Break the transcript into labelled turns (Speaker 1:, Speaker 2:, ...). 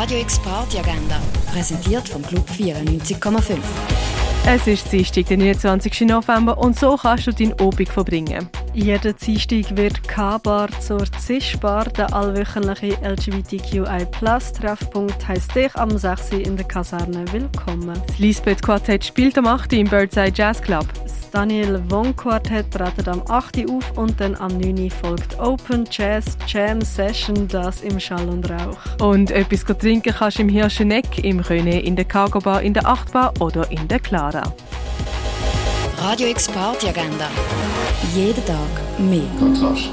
Speaker 1: Radio X Party Agenda, präsentiert vom Club 94,5.
Speaker 2: Es ist Dienstag, der 29. November und so kannst du deinen Obig verbringen.
Speaker 3: Jeden Dienstag wird K-Bar zur CIS-Bar, der allwöchentliche LGBTQI+-Treffpunkt, heisst dich am 6. in der Kaserne willkommen.
Speaker 2: Das Lisbeth Quartett spielt am 8. im Birdside Jazz Club.
Speaker 3: Daniel Wong Quartett tretet am 8. auf und dann am 9. folgt Open Jazz Jam Session, das im Schall und Rauch.
Speaker 2: Und etwas trinken kannst du im Hirscheneck, im Röne, in der Cargo Bar, in der Achtbar oder in der Clara.
Speaker 1: Radio X Party Agenda. Jeden Tag mehr. Kontrast.